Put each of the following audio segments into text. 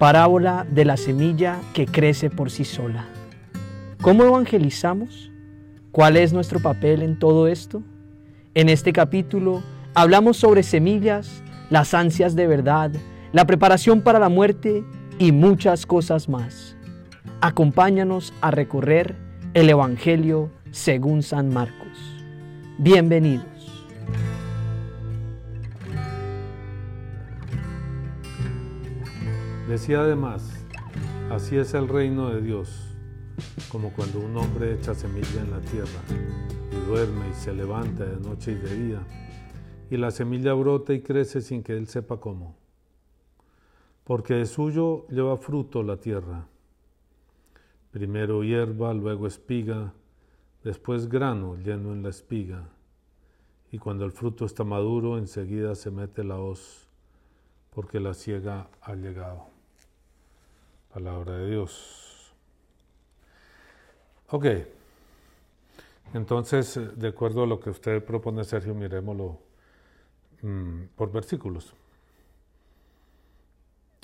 Parábola de la semilla que crece por sí sola. ¿Cómo evangelizamos? ¿Cuál es nuestro papel en todo esto? En este capítulo hablamos sobre semillas, las ansias de verdad, la preparación para la muerte y muchas cosas más. Acompáñanos a recorrer el Evangelio según San Marcos. Bienvenidos. Decía además, así es el reino de Dios, como cuando un hombre echa semilla en la tierra y duerme y se levanta de noche y de día, y la semilla brota y crece sin que él sepa cómo, porque de suyo lleva fruto la tierra, primero hierba, luego espiga, después grano lleno en la espiga, y cuando el fruto está maduro enseguida se mete la hoz, porque la ciega ha llegado. Palabra de Dios. Ok. Entonces, de acuerdo a lo que usted propone, Sergio, miremoslo mm, por versículos.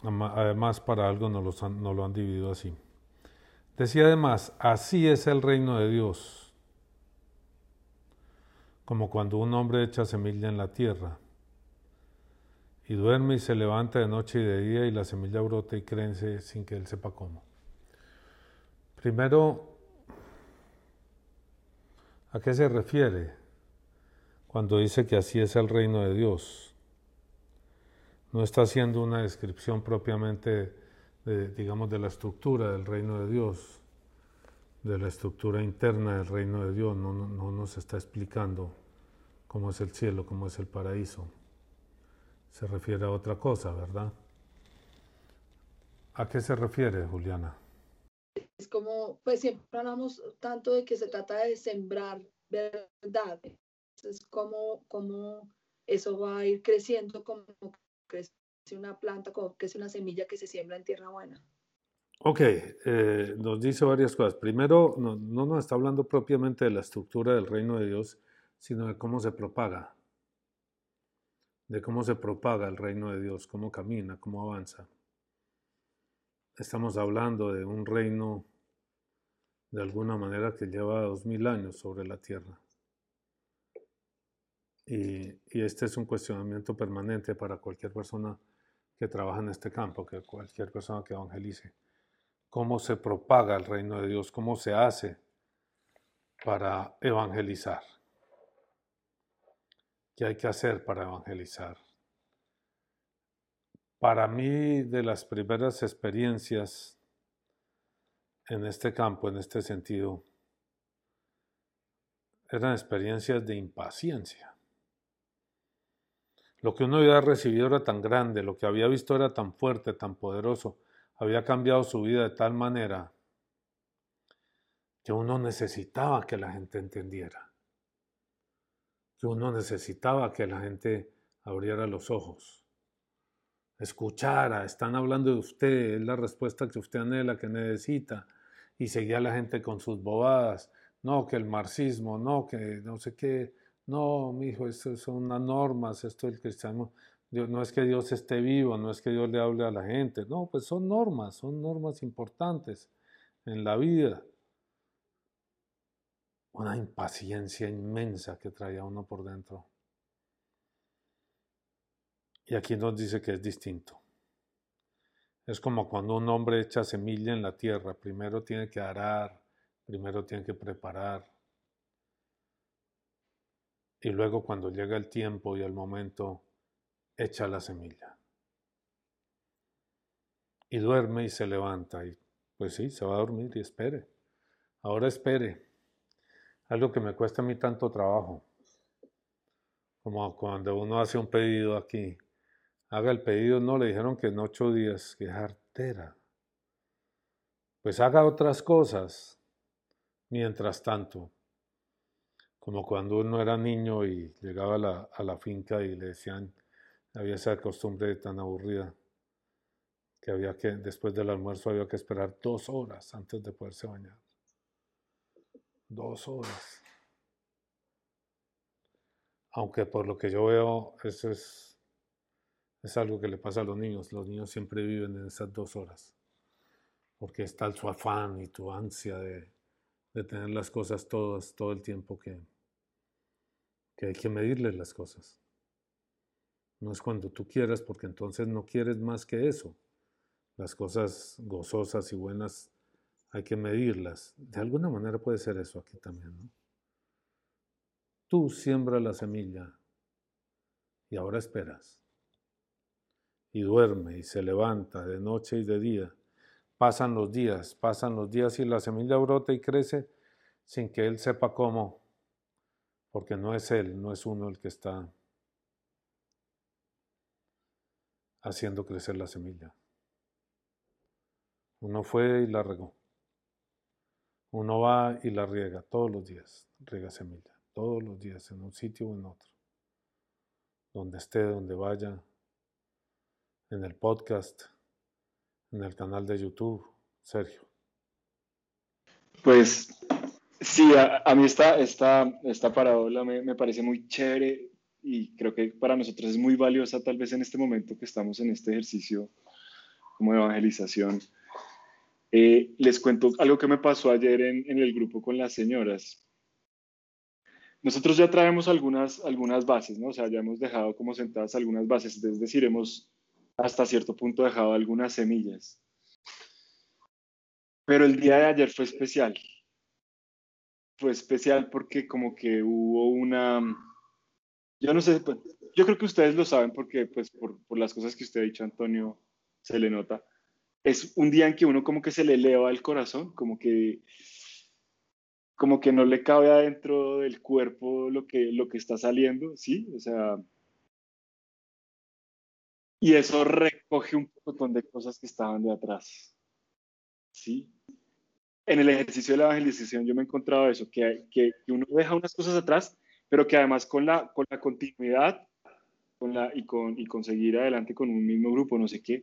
Además, para algo no, no lo han dividido así. Decía además, así es el reino de Dios, como cuando un hombre echa semilla en la tierra y duerme y se levanta de noche y de día y la semilla brota y crece sin que él sepa cómo. Primero, ¿a qué se refiere cuando dice que así es el reino de Dios? No está haciendo una descripción propiamente, de, digamos, de la estructura del reino de Dios, de la estructura interna del reino de Dios, no, no, no nos está explicando cómo es el cielo, cómo es el paraíso se refiere a otra cosa, ¿verdad? ¿A qué se refiere, Juliana? Es como, pues siempre hablamos tanto de que se trata de sembrar verdad. Es como, como eso va a ir creciendo, como crece una planta, como crece una semilla que se siembra en tierra buena. Ok, eh, nos dice varias cosas. Primero, no, no nos está hablando propiamente de la estructura del reino de Dios, sino de cómo se propaga de cómo se propaga el reino de Dios, cómo camina, cómo avanza. Estamos hablando de un reino de alguna manera que lleva dos mil años sobre la tierra. Y, este es un cuestionamiento permanente para cualquier persona que trabaja en este campo, que cualquier persona que evangelice. ¿Cómo se propaga el reino de Dios? ¿Cómo se hace para evangelizar? ¿Qué hay que hacer para evangelizar? Para mí, de las primeras experiencias en este campo, en este sentido, eran experiencias de impaciencia. Lo que uno había recibido era tan grande, lo que había visto era tan fuerte, tan poderoso, había cambiado su vida de tal manera que uno necesitaba que la gente entendiera que uno necesitaba que la gente abriera los ojos, escuchara, están hablando de usted, es la respuesta que usted anhela, que necesita, y seguía la gente con sus bobadas, no, que el marxismo, no, que no sé qué, no, mi hijo, esto son unas normas, esto del cristianismo, no es que Dios esté vivo, no es que Dios le hable a la gente, no, pues son normas, son normas importantes en la vida una impaciencia inmensa que traía uno por dentro. Y aquí nos dice que es distinto. Es como cuando un hombre echa semilla en la tierra, primero tiene que arar, primero tiene que preparar. Y luego cuando llega el tiempo y el momento, echa la semilla. Y duerme y se levanta. Y pues sí, se va a dormir y espere. Ahora espere algo que me cuesta a mí tanto trabajo, como cuando uno hace un pedido aquí. Haga el pedido, no, le dijeron que en ocho días, que es artera. Pues haga otras cosas mientras tanto. Como cuando uno era niño y llegaba a la, a la finca y le decían, había esa costumbre tan aburrida, que había que, después del almuerzo había que esperar dos horas antes de poderse bañar. Dos horas. Aunque por lo que yo veo, eso es, Es algo que le pasa a los niños. Los niños siempre viven en esas dos horas. Porque está su afán y tu ansia de, de tener las cosas todas todo el tiempo que, que hay que medirles las cosas. No es cuando tú quieras, porque entonces no quieres más que eso. Las cosas gozosas y buenas hay que medirlas. De alguna manera puede ser eso aquí también, ¿no? Tú siembra la semilla y ahora esperas. Y duerme y se levanta de noche y de día. Pasan los días, pasan los días y la semilla brota y crece sin que él sepa cómo, porque no es él, no es uno el que está haciendo crecer la semilla. Uno fue y la regó. Uno va y la riega todos los días, riega semilla, todos los días, en un sitio o en otro. Donde esté, donde vaya, en el podcast, en el canal de YouTube. Sergio. Pues sí, a, mí esta, esta, esta parábola me, me parece muy chévere y creo que para nosotros es muy valiosa tal vez en este momento que estamos en este ejercicio como evangelización eh, les cuento algo que me pasó ayer en, el grupo con las señoras. Nosotros ya traemos algunas, algunas bases, ¿no? O sea, ya hemos dejado como sentadas algunas bases, es decir, hemos hasta cierto punto dejado algunas semillas. Pero el día de ayer fue especial. Fue especial porque como que hubo una... Yo no sé, pues, yo creo que ustedes lo saben porque pues por, por las cosas que usted ha dicho, Antonio, se le nota es un día en que uno como que se le eleva el corazón, como que como que no le cabe adentro del cuerpo lo que, lo que está saliendo, ¿sí? O sea, y eso recoge un montón de cosas que estaban de atrás, ¿sí? En el ejercicio de la evangelización yo me he encontrado eso, que, que, uno deja unas cosas atrás, pero que además con la, con la continuidad con la, y, con, y con seguir adelante con un mismo grupo, no sé qué,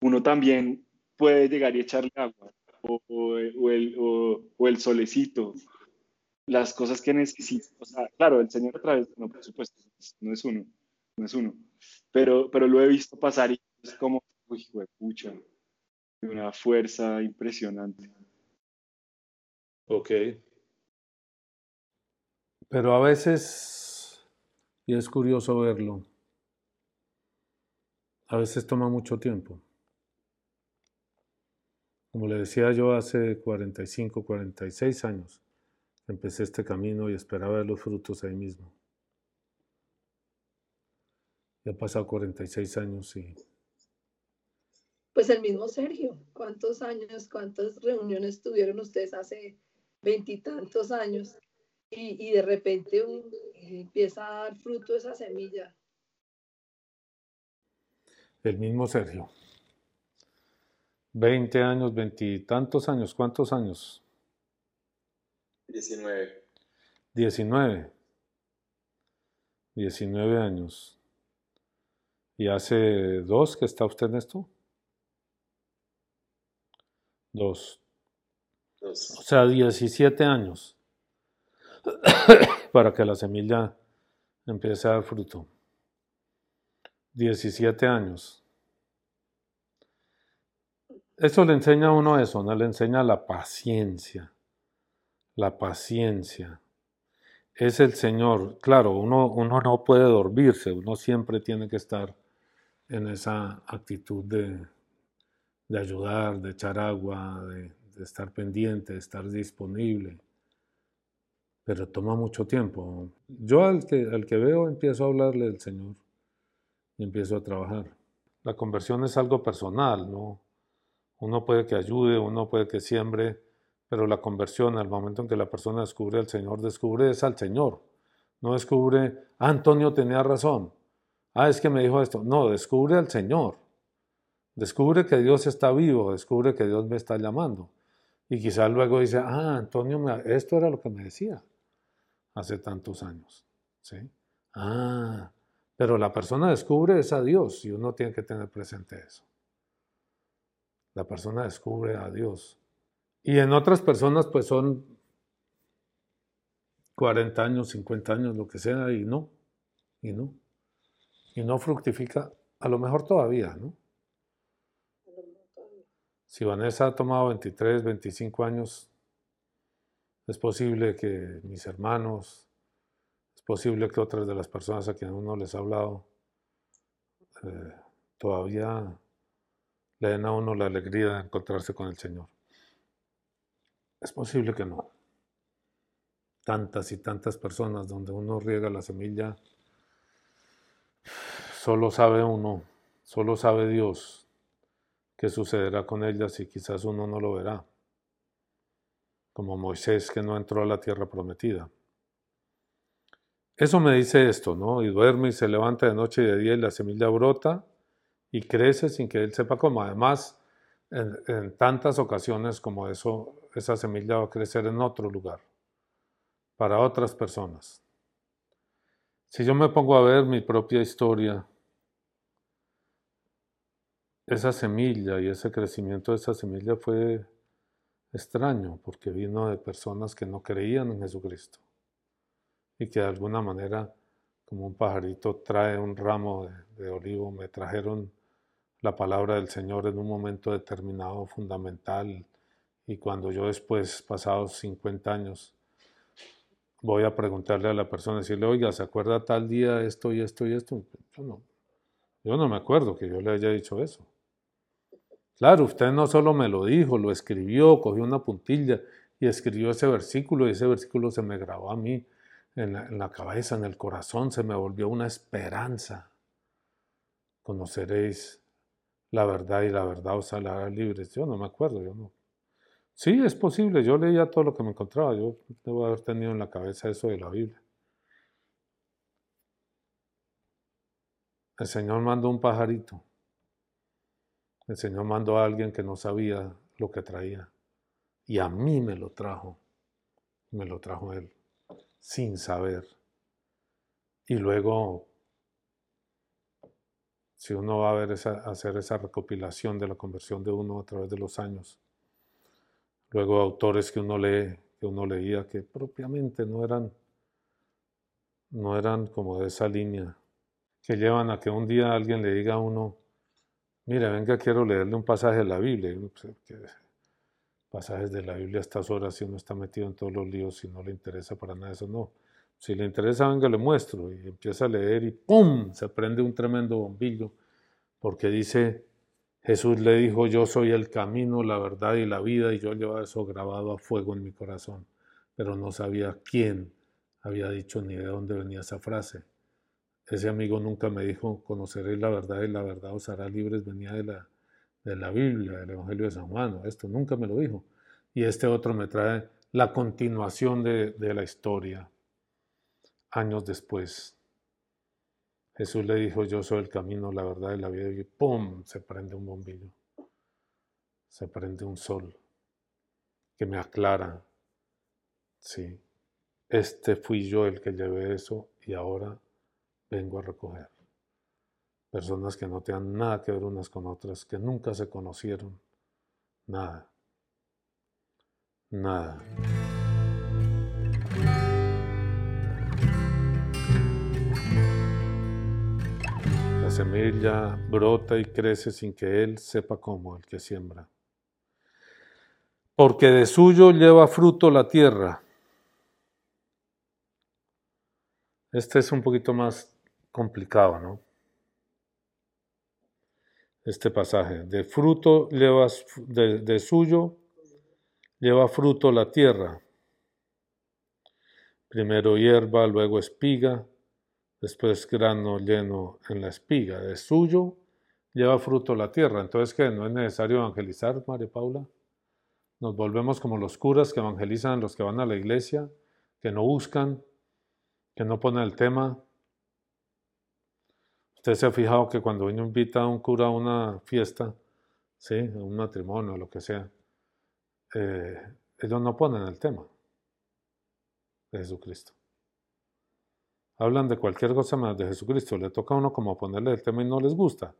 uno también puede llegar y echarle agua o, el, o, el, solecito, las cosas que necesita. O sea, claro, el Señor a través, no, por supuesto, no es uno, no es uno, pero, pero lo he visto pasar y es como, uy, pucha, una fuerza impresionante. Ok. Pero a veces, y es curioso verlo, a veces toma mucho tiempo. Como le decía yo hace 45, 46 años, empecé este camino y esperaba ver los frutos ahí mismo. Ya han pasado 46 años y... Pues el mismo Sergio, ¿cuántos años, cuántas reuniones tuvieron ustedes hace veintitantos años? Y, y, de repente empieza a dar fruto esa semilla. El mismo Sergio. 20 años, veintitantos años, ¿cuántos años? 19. 19. 19 años. ¿Y hace dos que está usted en esto? Dos. Dos. O sea, 17 años para que la semilla empiece a dar fruto. 17 años. Eso le enseña a uno eso, ¿no? Le enseña la paciencia. La paciencia. Es el Señor. Claro, uno, uno no puede dormirse, uno siempre tiene que estar en esa actitud de, de ayudar, de echar agua, de, estar pendiente, de estar disponible. Pero toma mucho tiempo. Yo al que, al que veo empiezo a hablarle del Señor y empiezo a trabajar. La conversión es algo personal, ¿no? Uno puede que ayude, uno puede que siembre, pero la conversión, al momento en que la persona descubre al Señor, descubre es al Señor. No descubre, ah, Antonio tenía razón. Ah, es que me dijo esto. No, descubre al Señor. Descubre que Dios está vivo, descubre que Dios me está llamando. Y quizás luego dice, ah, Antonio, esto era lo que me decía hace tantos años. ¿Sí? Ah, pero la persona descubre es a Dios y uno tiene que tener presente eso la persona descubre a Dios. Y en otras personas pues son 40 años, 50 años, lo que sea, y no, y no. Y no fructifica A lo mejor todavía, ¿no? Si Vanessa ha tomado 23, 25 años, es posible que mis hermanos, es posible que otras de las personas a quienes uno les ha hablado, eh, todavía le den a uno la alegría de encontrarse con el Señor. Es posible que no. Tantas y tantas personas donde uno riega la semilla, solo sabe uno, solo sabe Dios qué sucederá con ellas y quizás uno no lo verá. Como Moisés que no entró a la tierra prometida. Eso me dice esto, ¿no? Y duerme y se levanta de noche y de día y la semilla brota y crece sin que él sepa cómo. Además, en, tantas ocasiones como eso, esa semilla va a crecer en otro lugar, para otras personas. Si yo me pongo a ver mi propia historia, esa semilla y ese crecimiento de esa semilla fue extraño porque vino de personas que no creían en Jesucristo y que de alguna manera, como un pajarito trae un ramo de, olivo, me trajeron la palabra del Señor en un momento determinado, fundamental, y cuando yo después, pasados 50 años, voy a preguntarle a la persona, decirle, oiga, ¿se acuerda tal día esto y esto y esto? Yo no, yo no me acuerdo que yo le haya dicho eso. Claro, usted no solo me lo dijo, lo escribió, cogió una puntilla y escribió ese versículo y ese versículo se me grabó a mí en la, cabeza, en el corazón, se me volvió una esperanza. Conoceréis la verdad y la verdad os hará libres. Yo no me acuerdo, yo no. Sí, es posible, yo leía todo lo que me encontraba, yo debo haber tenido en la cabeza eso de la Biblia. El Señor mandó un pajarito. El Señor mandó a alguien que no sabía lo que traía. Y a mí me lo trajo. Me lo trajo Él, sin saber. Y luego si uno va a hacer esa recopilación de la conversión de uno a través de los años. Luego autores que uno lee, que uno leía, que propiamente no eran, no eran como de esa línea, que llevan a que un día alguien le diga a uno, mire, venga, quiero leerle un pasaje de la Biblia. Y pues, pasajes de la Biblia a estas horas, si uno está metido en todos los líos, si no le interesa para nada eso, no. Si le interesa, venga, le muestro. Y empieza a leer y ¡pum! Se prende un tremendo bombillo. Porque dice, Jesús le dijo, yo soy el camino, la verdad y la vida. Y yo llevaba eso grabado a fuego en mi corazón. Pero no sabía quién había dicho ni de dónde venía esa frase. Ese amigo nunca me dijo, conoceréis la verdad y la verdad os hará libres. Venía de la, de la Biblia, del Evangelio de San Juan. Esto nunca me lo dijo. Y este otro me trae la continuación de, la historia años después. Jesús le dijo, yo soy el camino, la verdad y la vida, y ¡pum! se prende un bombillo, se prende un sol que me aclara, sí, este fui yo el que llevé eso y ahora vengo a recoger. Personas que no tengan nada que ver unas con otras, que nunca se conocieron, nada, nada. semilla brota y crece sin que él sepa cómo, el que siembra. Porque de suyo lleva fruto la tierra. Este es un poquito más complicado, ¿no? Este pasaje. De fruto lleva, de, suyo lleva fruto la tierra. Primero hierba, luego espiga, después grano lleno en la espiga, de suyo lleva fruto la tierra. Entonces, ¿qué? ¿No es necesario evangelizar, María Paula? Nos volvemos como los curas que evangelizan los que van a la iglesia, que no buscan, que no ponen el tema. Usted se ha fijado que cuando uno invita a un cura a una fiesta, ¿sí? a un matrimonio, lo que sea, eh, ellos no ponen el tema de Jesucristo hablan de cualquier cosa más de Jesucristo, le toca a uno como ponerle el tema y no les gusta,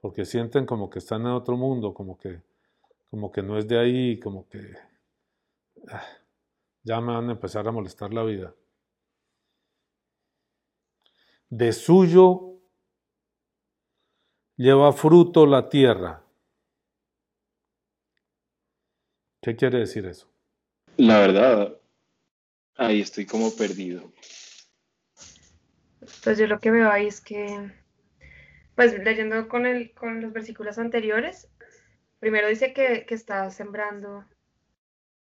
porque sienten como que están en otro mundo, como que, como que no es de ahí, como que ah, ya me van a empezar a molestar la vida. De suyo lleva fruto la tierra. ¿Qué quiere decir eso? La verdad, ahí estoy como perdido. Pues yo lo que veo ahí es que, pues leyendo con, el, con los versículos anteriores, primero dice que, que está sembrando,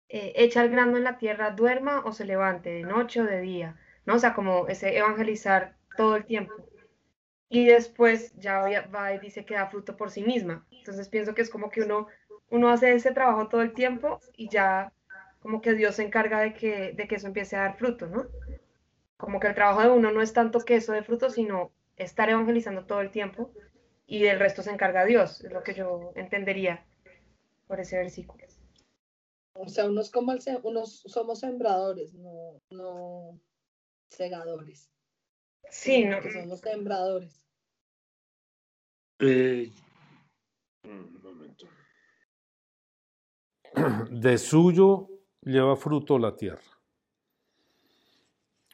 eh, echa el grano en la tierra, duerma o se levante, de noche o de día, ¿no? O sea, como ese evangelizar todo el tiempo. Y después ya va y dice que da fruto por sí misma. Entonces pienso que es como que uno, uno hace ese trabajo todo el tiempo y ya como que Dios se encarga de que, de que eso empiece a dar fruto, ¿no? Como que el trabajo de uno no es tanto que eso dé fruto, sino estar evangelizando todo el tiempo y del resto se encarga Dios, es lo que yo entendería por ese versículo. O sea, unos, como unos somos sembradores, no, no segadores. Sí, no. Que somos sembradores. Eh, un momento. De suyo lleva fruto la tierra.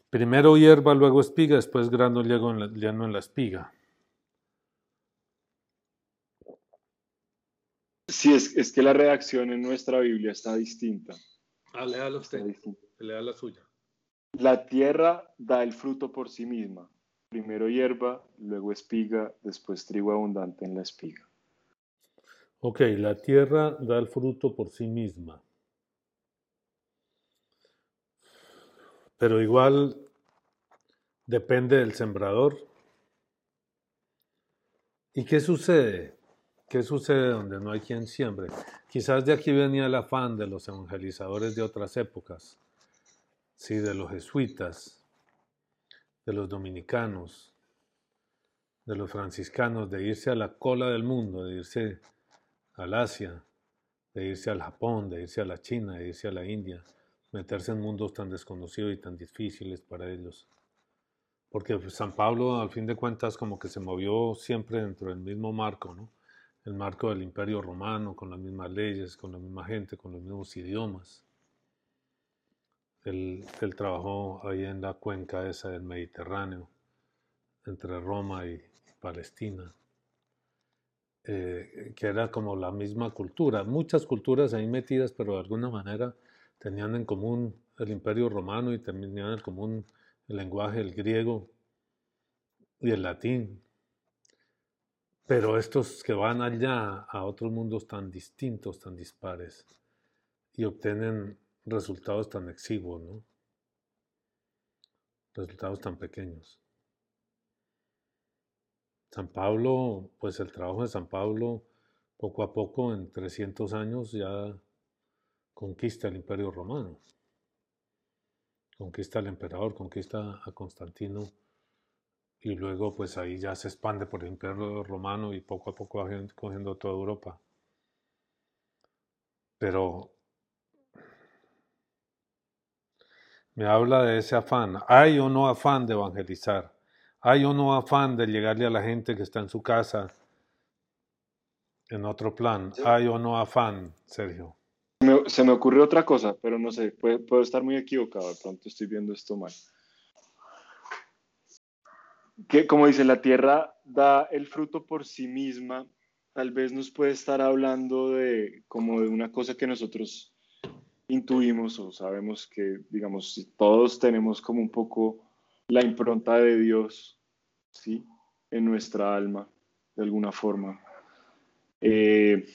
Primero hierba, luego espiga, después grano lleno en la espiga. Sí, es, es, que la redacción en nuestra Biblia está distinta. Ah, léalo usted. Lea la suya. La tierra da el fruto por sí misma. Primero hierba, luego espiga, después trigo abundante en la espiga. Ok, la tierra da el fruto por sí misma. Pero igual depende del sembrador. ¿Y qué sucede? ¿Qué sucede donde no hay quien siembre? Quizás de aquí venía el afán de los evangelizadores de otras épocas, sí, de los jesuitas, de los dominicanos, de los franciscanos, de irse a la cola del mundo, de irse al Asia, de irse al Japón, de irse a la China, de irse a la India, meterse en mundos tan desconocidos y tan difíciles para ellos. Porque San Pablo, al fin de cuentas, como que se movió siempre dentro del mismo marco, ¿no? El marco del imperio romano, con las mismas leyes, con la misma gente, con los mismos idiomas. Él, trabajó ahí en la cuenca esa del Mediterráneo, entre Roma y Palestina, eh, que era como la misma cultura. Muchas culturas ahí metidas, pero de alguna manera tenían en común el imperio romano y tenían en común el lenguaje, el griego y el latín. Pero estos que van allá a otros mundos tan distintos, tan dispares, y obtienen resultados tan exiguos, ¿no? Resultados tan pequeños. San Pablo, pues el trabajo de San Pablo, poco a poco, en 300 años, ya conquista el imperio romano, conquista al emperador, conquista a Constantino y luego pues ahí ya se expande por el imperio romano y poco a poco va cogiendo toda Europa. Pero me habla de ese afán. ¿Hay o no afán de evangelizar? ¿Hay o no afán de llegarle a la gente que está en su casa en otro plan? ¿Hay o no afán, Sergio? se me ocurre otra cosa, pero no sé, puedo estar muy equivocado, de pronto estoy viendo esto mal. Que como dice, la tierra da el fruto por sí misma, tal vez nos puede estar hablando de como de una cosa que nosotros intuimos o sabemos que, digamos, todos tenemos como un poco la impronta de Dios, ¿sí? En nuestra alma, de alguna forma. Eh,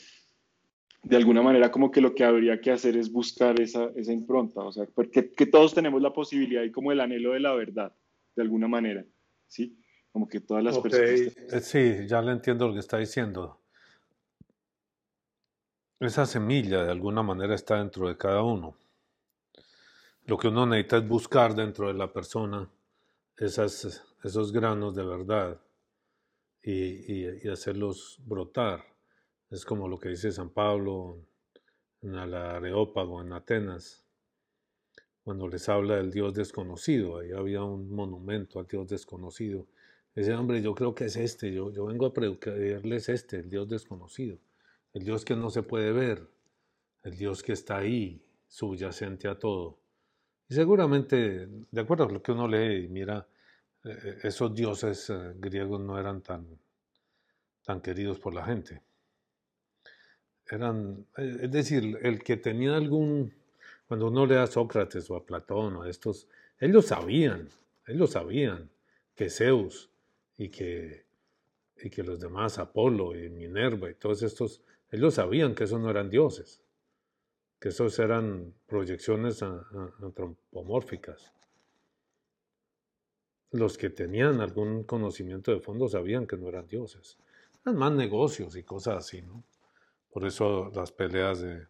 de alguna manera como que lo que habría que hacer es buscar esa, esa impronta, o sea, porque que todos tenemos la posibilidad y como el anhelo de la verdad, de alguna manera, ¿sí? Como que todas las personas... Eh, sí, ya le entiendo lo que está diciendo. Esa semilla de alguna manera está dentro de cada uno. Lo que uno necesita es buscar dentro de la persona esas, esos granos de verdad y, y hacerlos brotar es como lo que dice San Pablo en el Areópago, en Atenas, cuando les habla del Dios desconocido. Ahí había un monumento al Dios desconocido. Ese hombre, yo creo que es este, yo, yo vengo a predicarles este, el Dios desconocido, el Dios que no se puede ver, el Dios que está ahí, subyacente a todo. Y seguramente, de acuerdo a lo que uno lee y mira, eh, esos dioses eh, griegos no eran tan tan queridos por la gente. Eran, eh, es decir, el que tenía algún, cuando uno lee a Sócrates o a Platón o a estos, ellos sabían, ellos sabían que Zeus y que, y que los demás, Apolo y Minerva y todos estos, ellos sabían que esos no eran dioses, que esos eran proyecciones antropomórficas. Los que tenían algún conocimiento de fondo sabían que no eran dioses. Eran más negocios y cosas así, ¿no? Por eso las peleas de,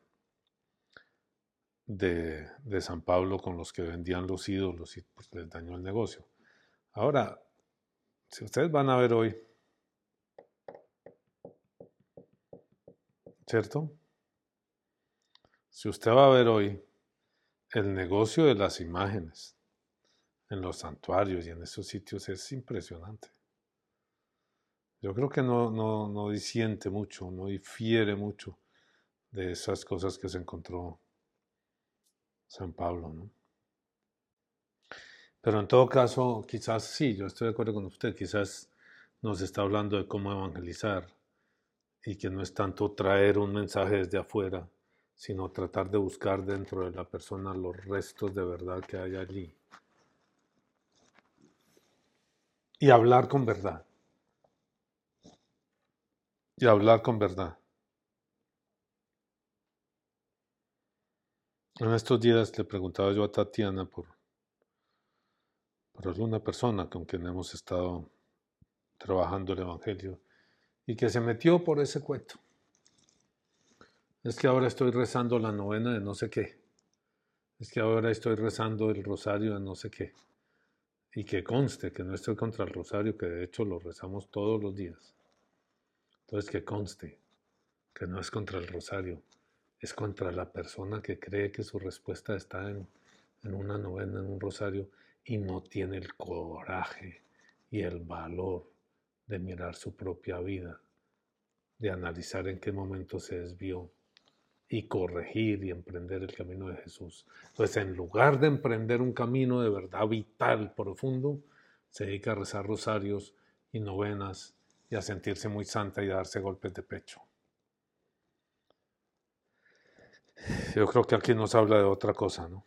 de, San Pablo con los que vendían los ídolos y pues, les dañó el negocio. Ahora, si ustedes van a ver hoy, ¿cierto? Si usted va a ver hoy el negocio de las imágenes en los santuarios y en esos sitios es impresionante. Yo creo que no, no, no disiente mucho, no difiere mucho de esas cosas que se encontró San Pablo, ¿no? Pero en todo caso, quizás sí, yo estoy de acuerdo con usted, quizás nos está hablando de cómo evangelizar y que no es tanto traer un mensaje desde afuera, sino tratar de buscar dentro de la persona los restos de verdad que hay allí. Y hablar con verdad y hablar con verdad. En estos días le preguntaba yo a Tatiana por, por alguna persona con quien hemos estado trabajando el Evangelio y que se metió por ese cuento. Es que ahora estoy rezando la novena de no sé qué. Es que ahora estoy rezando el rosario de no sé qué. Y que conste que no estoy contra el rosario, que de hecho lo rezamos todos los días. Entonces que conste que no es contra el rosario, es contra la persona que cree que su respuesta está en, una novena, en un rosario, y no tiene el coraje y el valor de mirar su propia vida, de analizar en qué momento se desvió y corregir y emprender el camino de Jesús. Entonces, en lugar de emprender un camino de verdad vital, profundo, se dedica a rezar rosarios y novenas y a sentirse muy santa y a darse golpes de pecho. Yo creo que aquí nos habla de otra cosa, ¿no?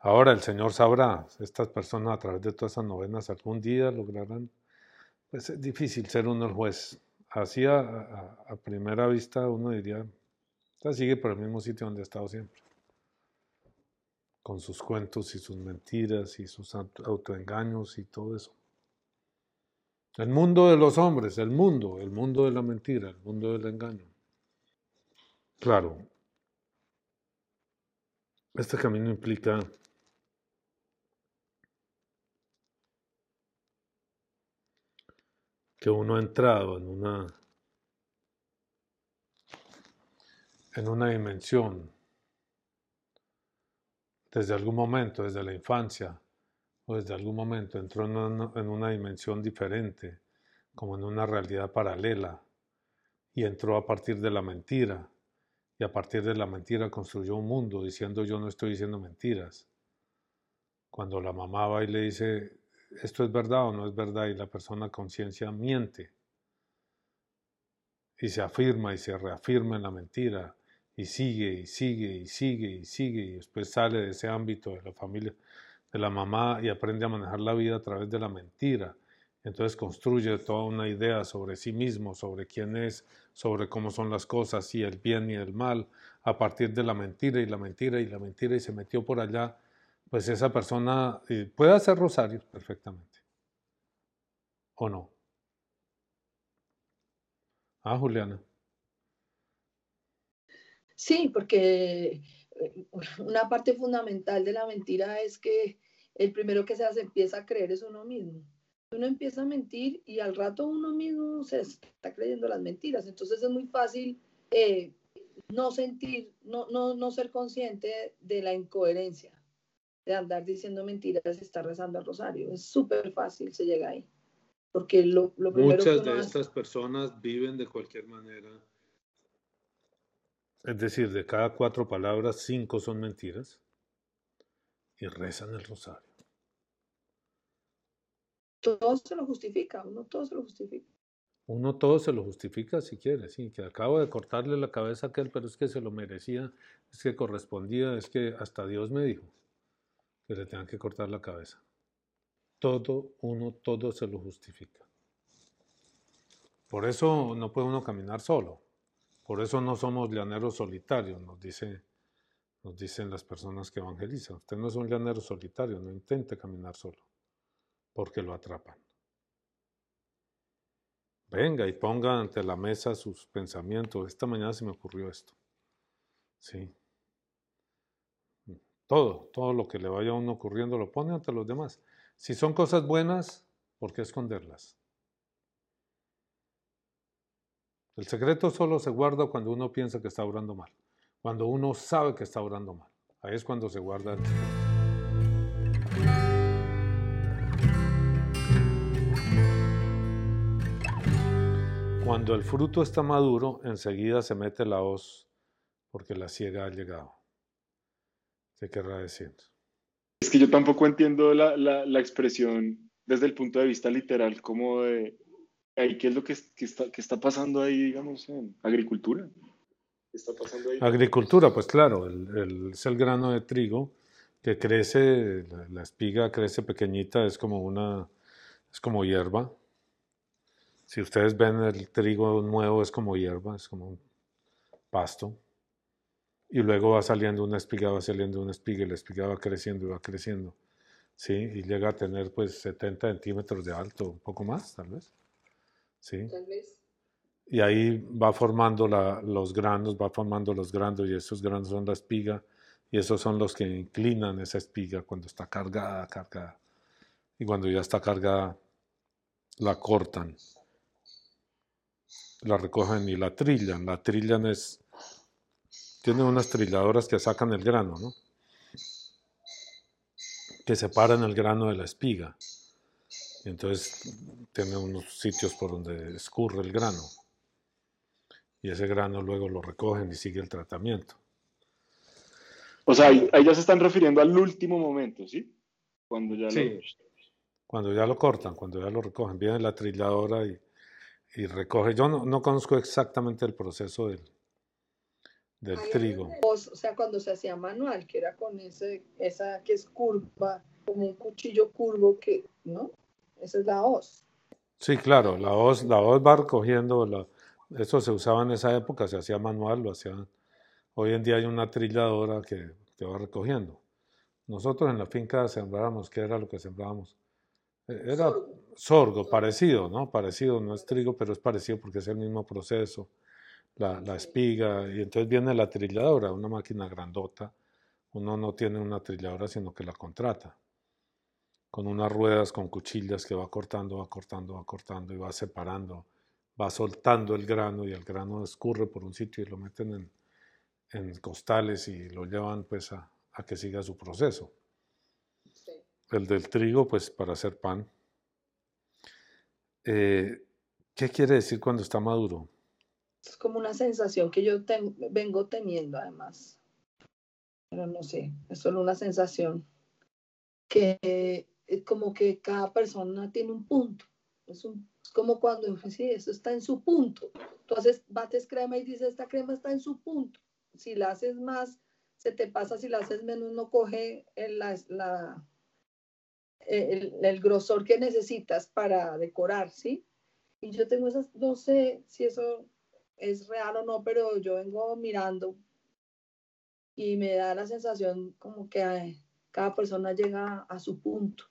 Ahora el Señor sabrá, estas personas a través de todas esas novenas algún día lograrán, pues es difícil ser uno el juez. Así a, primera vista uno diría, sigue por el mismo sitio donde ha estado siempre, con sus cuentos y sus mentiras y sus autoengaños y todo eso. El mundo de los hombres, el mundo, el mundo de la mentira, el mundo del engaño. Claro, este camino implica que uno ha entrado en una en una dimensión desde algún momento, desde la infancia, o desde algún momento entró en una, dimensión diferente, como en una realidad paralela, y entró a partir de la mentira, y a partir de la mentira construyó un mundo diciendo yo no estoy diciendo mentiras. Cuando la mamá va y le dice esto es verdad o no es verdad y la persona conciencia miente y se afirma y se reafirma en la mentira y sigue y sigue y sigue y sigue y después sale de ese ámbito de la familia de la mamá y aprende a manejar la vida a través de la mentira. Entonces construye toda una idea sobre sí mismo, sobre quién es, sobre cómo son las cosas, y el bien y el mal, a partir de la mentira y la mentira y la mentira, y se metió por allá, pues esa persona eh, puede hacer rosarios perfectamente. ¿O no? Ah, Juliana. Sí, porque una parte fundamental de la mentira es que el primero que se hace empieza a creer es uno mismo. Uno empieza a mentir y al rato uno mismo se está creyendo las mentiras. Entonces es muy fácil eh, no sentir, no, no, no ser consciente de la incoherencia, de andar diciendo mentiras y estar rezando el rosario. Es súper fácil, se llega ahí. Porque lo, lo Muchas de estas personas viven de cualquier manera es decir, de cada cuatro palabras, cinco son mentiras y rezan el rosario. Todo se lo justifica, uno todo se lo justifica. Uno todo se lo justifica si quiere, sí, que acabo de cortarle la cabeza a aquel, pero es que se lo merecía, es que correspondía, es que hasta Dios me dijo que le tengan que cortar la cabeza. Todo, uno, todo se lo justifica. Por eso no puede uno caminar solo. Por eso no somos llaneros solitarios, nos, dice, nos dicen las personas que evangelizan. Usted no es un llanero solitario, no intente caminar solo, porque lo atrapan. Venga y ponga ante la mesa sus pensamientos. Esta mañana se me ocurrió esto. Sí. Todo, todo lo que le vaya a uno ocurriendo lo pone ante los demás. Si son cosas buenas, ¿por qué esconderlas? El secreto solo se guarda cuando uno piensa que está orando mal, cuando uno sabe que está orando mal. Ahí es cuando se guarda el secreto. Cuando el fruto está maduro, enseguida se mete la hoz porque la ciega ha llegado. ¿Qué querrá decir? Es que yo tampoco entiendo la, la, expresión desde el punto de vista literal, como de ahí, ¿qué es lo que, está, está, pasando ahí, digamos, en agricultura? ¿Qué está pasando ahí? Agricultura, pues claro, el, es el grano de trigo que crece, la, la, espiga crece pequeñita, es como una, es como hierba, si ustedes ven el trigo nuevo es como hierba, es como un pasto. Y luego va saliendo una espiga, va saliendo una espiga y la espiga va creciendo y va creciendo. ¿Sí? Y llega a tener pues 70 centímetros de alto, un poco más tal vez. ¿Sí? Tal vez. Y ahí va formando los granos, va formando los granos y esos granos son la espiga y esos son los que inclinan esa espiga cuando está cargada, cargada. Y cuando ya está cargada, la cortan la recogen y la trillan. La trillan es, tiene unas trilladoras que sacan el grano, ¿no? Que separan el grano de la espiga. Y entonces tiene unos sitios por donde escurre el grano. Y ese grano luego lo recogen y sigue el tratamiento. O sea, ahí, ya se están refiriendo al último momento, ¿sí? Cuando ya lo... Cuando ya lo cortan, cuando ya lo recogen. Viene la trilladora y y recoge. Yo no, no conozco exactamente el proceso del, del trigo. o sea, cuando se hacía manual, que era con ese, esa que es curva, como un cuchillo curvo que, ¿no? Esa es la hoz. Sí, claro, la hoz, la hoz va recogiendo, la, eso se usaba en esa época, se hacía manual, lo hacían. Hoy en día hay una trilladora que, que va recogiendo. Nosotros en la finca sembrábamos, ¿qué era lo que sembrábamos? E, era sorgo, parecido, ¿no? Parecido, no es trigo, pero es parecido porque es el mismo proceso. La, la, espiga, y entonces viene la trilladora, una máquina grandota. Uno no tiene una trilladora, sino que la contrata. Con unas ruedas, con cuchillas que va cortando, va cortando, va cortando y va separando, va soltando el grano y el grano escurre por un sitio y lo meten en, en costales y lo llevan pues a, a que siga su proceso. El del trigo, pues para hacer pan. Eh, ¿Qué quiere decir cuando está maduro? Es como una sensación que yo vengo teniendo además. Pero no sé, es solo una sensación que es como que cada persona tiene un punto. Es, como cuando, sí, eso está en su punto. Tú haces, bates crema y dices, esta crema está en su punto. Si la haces más, se te pasa, si la haces menos, no coge la, la, el, grosor que necesitas para decorar, ¿sí? Y yo tengo esas, no sé si eso es real o no, pero yo vengo mirando y me da la sensación como que cada persona llega a su punto.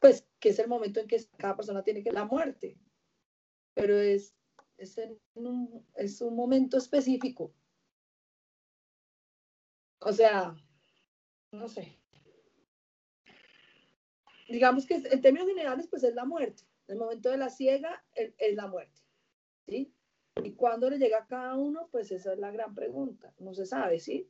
pues que es el momento en que cada persona tiene que la muerte, pero es, es, un, es un momento específico. O sea, no sé digamos que en términos generales, pues es la muerte. El momento de la ciega es, la muerte. ¿Sí? ¿Y cuándo le llega a cada uno? Pues esa es la gran pregunta. No se sabe, ¿sí?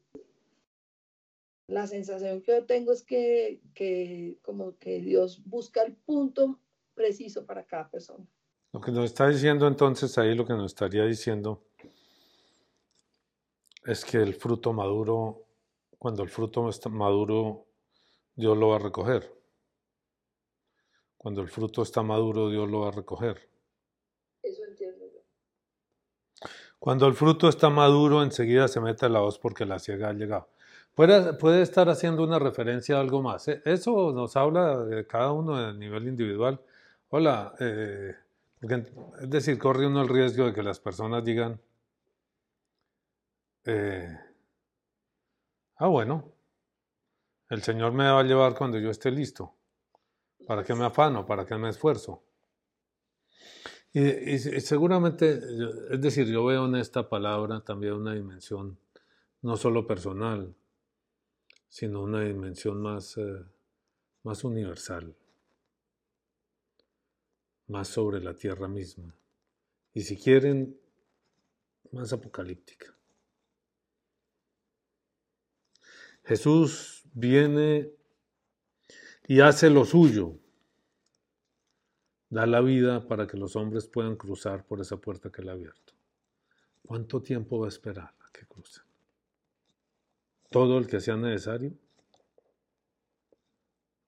La sensación que yo tengo es que, que como que Dios busca el punto preciso para cada persona. Lo que nos está diciendo entonces ahí, lo que nos estaría diciendo es que el fruto maduro, cuando el fruto está maduro, Dios lo va a recoger. Cuando el fruto está maduro, Dios lo va a recoger. Eso entiendo yo. Cuando el fruto está maduro, enseguida se mete la hoz porque la ciega ha llegado. Puede, puede estar haciendo una referencia a algo más. ¿eh? Eso nos habla de cada uno a nivel individual. Hola, eh, es decir, corre uno el riesgo de que las personas digan, eh, ah, bueno, el Señor me va a llevar cuando yo esté listo. ¿Para qué me afano? ¿Para qué me esfuerzo? Y, seguramente, es decir, yo veo en esta palabra también una dimensión no solo personal, sino una dimensión más, eh, más universal, más sobre la tierra misma, y si quieren, más apocalíptica. Jesús viene y hace lo suyo, da la vida para que los hombres puedan cruzar por esa puerta que él ha abierto. ¿Cuánto tiempo va a esperar a que crucen? ¿Todo el que sea necesario?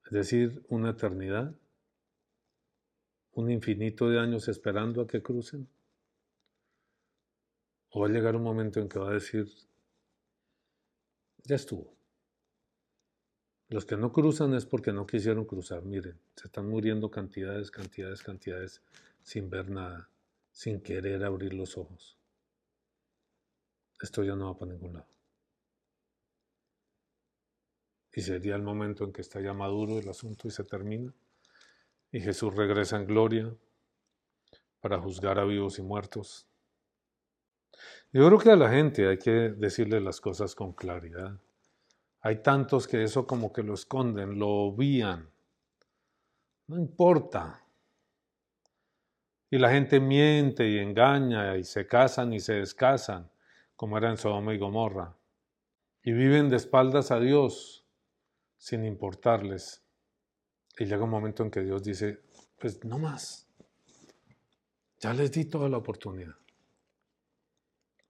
Es decir, una eternidad, un infinito de años esperando a que crucen. ¿O va a llegar un momento en que va a decir, ya estuvo? Los que no cruzan es porque no quisieron cruzar. Miren, se están muriendo cantidades, cantidades, cantidades sin ver nada, sin querer abrir los ojos. Esto ya no va para ningún lado. Y sería el momento en que está ya maduro el asunto y se termina. Y Jesús regresa en gloria para juzgar a vivos y muertos. Yo creo que a la gente hay que decirle las cosas con claridad. Hay tantos que eso como que lo esconden, lo obvían. No importa. Y la gente miente y engaña y se casan y se descasan, como era en Sodoma y Gomorra. Y viven de espaldas a Dios sin importarles. Y llega un momento en que Dios dice, pues no más. Ya les di toda la oportunidad.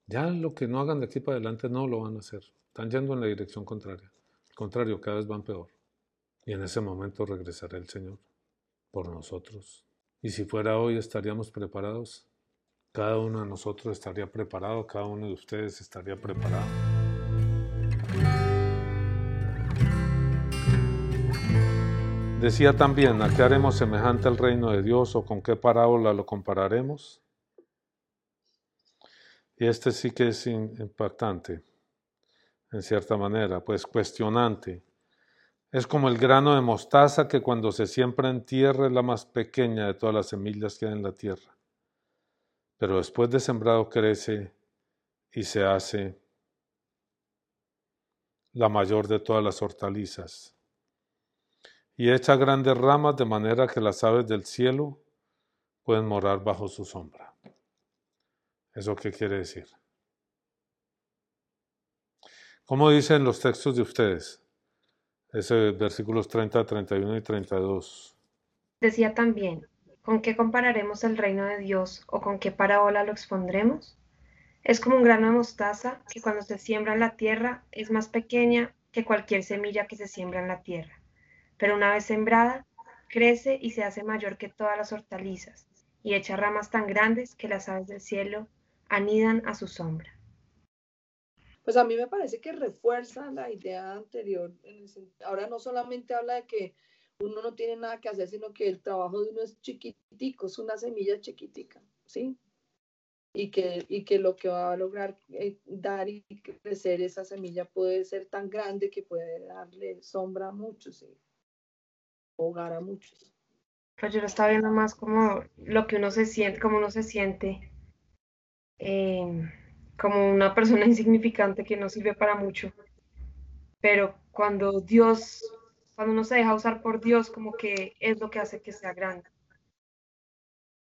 Ya lo que no hagan de aquí para adelante no lo van a hacer. Están yendo en la dirección contraria. Al contrario, cada vez van peor. Y en ese momento regresará el Señor por nosotros. Y si fuera hoy, estaríamos preparados. Cada uno de nosotros estaría preparado, cada uno de ustedes estaría preparado. Decía también, ¿a qué haremos semejante al reino de Dios o con qué parábola lo compararemos? Y este sí que es impactante en cierta manera, pues cuestionante. Es como el grano de mostaza que cuando se siembra en tierra es la más pequeña de todas las semillas que hay en la tierra. Pero después de sembrado crece y se hace la mayor de todas las hortalizas. Y echa grandes ramas de manera que las aves del cielo pueden morar bajo su sombra. ¿Eso qué quiere decir? ¿Cómo dicen los textos de ustedes? Ese versículos 30, 31 y 32. Decía también, ¿con qué compararemos el reino de Dios o con qué parábola lo expondremos? Es como un grano de mostaza que cuando se siembra en la tierra es más pequeña que cualquier semilla que se siembra en la tierra, pero una vez sembrada, crece y se hace mayor que todas las hortalizas y echa ramas tan grandes que las aves del cielo anidan a su sombra. Pues a mí me parece que refuerza la idea anterior. ahora no solamente habla de que uno no tiene nada que hacer, sino que el trabajo de uno es chiquitico, es una semilla chiquitica, ¿sí? Y que, y que lo que va a lograr eh, dar y crecer esa semilla puede ser tan grande que puede darle sombra a muchos, ¿sí? hogar a muchos. Pues yo lo estaba viendo más como lo que uno se siente, como uno se siente. Eh, como una persona insignificante que no sirve para mucho. Pero cuando Dios, cuando uno se deja usar por Dios, como que es lo que hace que sea grande.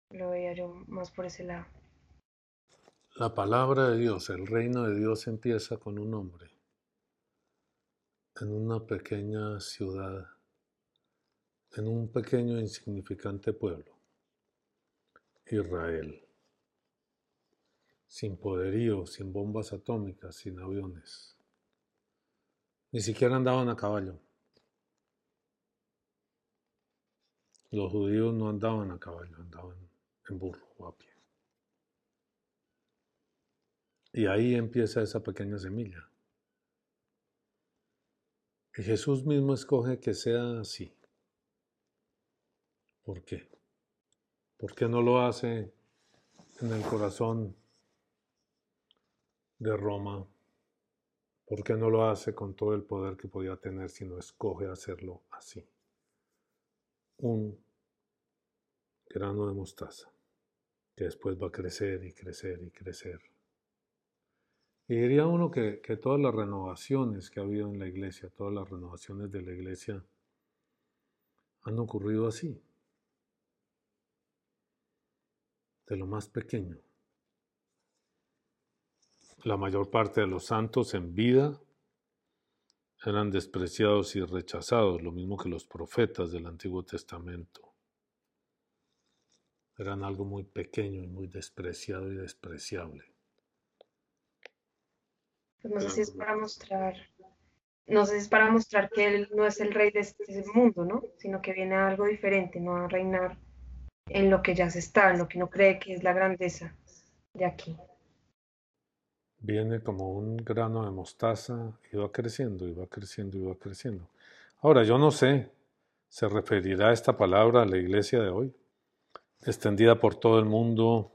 Lo veía yo más por ese lado. La palabra de Dios, el reino de Dios empieza con un hombre en una pequeña ciudad, en un pequeño insignificante pueblo, Israel sin poderío, sin bombas atómicas, sin aviones. Ni siquiera andaban a caballo. Los judíos no andaban a caballo, andaban en burro o a pie. Y ahí empieza esa pequeña semilla. Y Jesús mismo escoge que sea así. ¿Por qué? ¿Por qué no lo hace en el corazón de Roma? ¿Por qué no lo hace con todo el poder que podía tener, si no escoge hacerlo así? Un grano de mostaza que después va a crecer y crecer y crecer y diría uno que, todas las renovaciones que ha habido en la iglesia, todas las renovaciones de la iglesia han ocurrido así, de lo más pequeño. La mayor parte de los santos en vida eran despreciados y rechazados, lo mismo que los profetas del Antiguo Testamento. Eran algo muy pequeño y muy despreciado y despreciable. Pues no sé si es para mostrar, no sé si es para mostrar que él no es el rey de este mundo, ¿no? Sino que viene a algo diferente, no a reinar en lo que ya se está, en lo que no cree que es la grandeza de aquí. Viene como un grano de mostaza y va creciendo, y va creciendo, y va creciendo. Ahora, yo no sé, ¿se referirá esta palabra a la iglesia de hoy? Extendida por todo el mundo,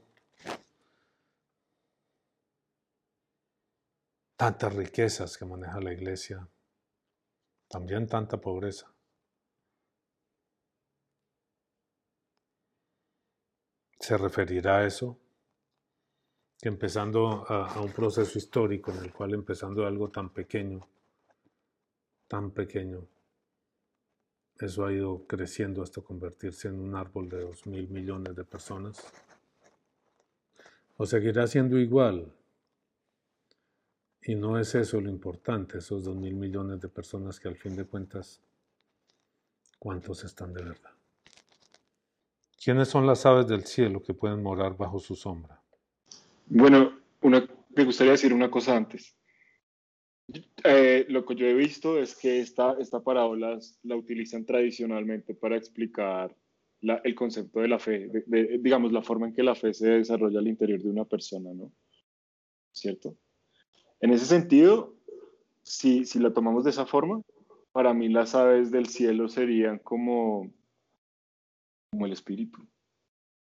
tantas riquezas que maneja la iglesia, también tanta pobreza. ¿Se referirá a eso? Que empezando a, un proceso histórico en el cual empezando algo tan pequeño, tan pequeño, eso ha ido creciendo hasta convertirse en un árbol de dos mil millones de personas. ¿O seguirá siendo igual y no es eso lo importante, esos dos mil millones de personas que al fin de cuentas, ¿cuántos están de verdad? ¿Quiénes son las aves del cielo que pueden morar bajo su sombra? Bueno, me gustaría decir una cosa antes. Eh, lo que yo he visto es que esta, esta parábola la utilizan tradicionalmente para explicar el concepto de la fe, digamos, la forma en que la fe se desarrolla al interior de una persona, ¿no? ¿Cierto? En ese sentido, si, si la tomamos de esa forma, para mí las aves del cielo serían como, como el espíritu.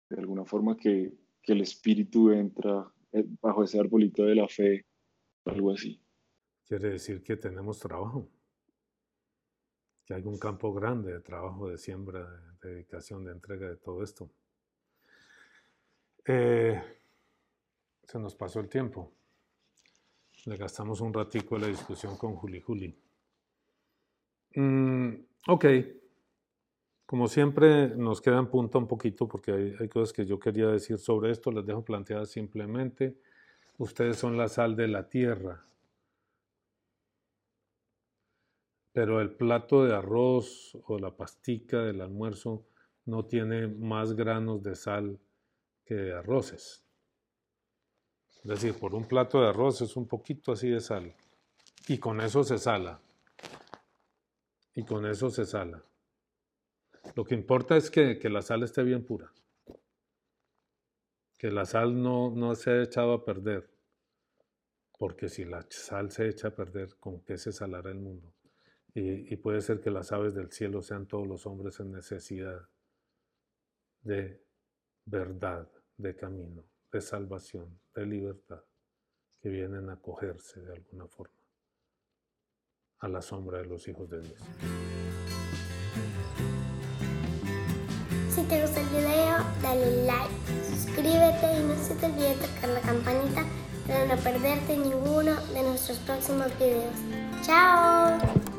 De alguna forma que, que el espíritu entra eh, bajo ese arbolito de la fe, algo así. Quiere decir que tenemos trabajo, que hay un campo grande de trabajo, de siembra, de dedicación, de entrega de todo esto. Eh, se nos pasó el tiempo. Le gastamos un ratico la discusión con Juli Juli. Mm, ok. Como siempre, nos queda en punta un poquito porque hay, cosas que yo quería decir sobre esto. Les dejo planteadas simplemente. Ustedes son la sal de la tierra. Pero el plato de arroz o la pastica del almuerzo no tiene más granos de sal que de arroces. Es decir, por un plato de arroz es un poquito así de sal. Y con eso se sala. Y con eso se sala. Lo que importa es que, la sal esté bien pura. Que la sal no, no se haya echado a perder. Porque si la sal se echa a perder, ¿con qué se salará el mundo? Y, y puede ser que las aves del cielo sean todos los hombres en necesidad de verdad, de camino de salvación, de libertad, que vienen a acogerse de alguna forma a la sombra de los hijos de Dios. Dale like, suscríbete y no se te olvide tocar la campanita para no perderte ninguno de nuestros próximos videos. ¡Chao!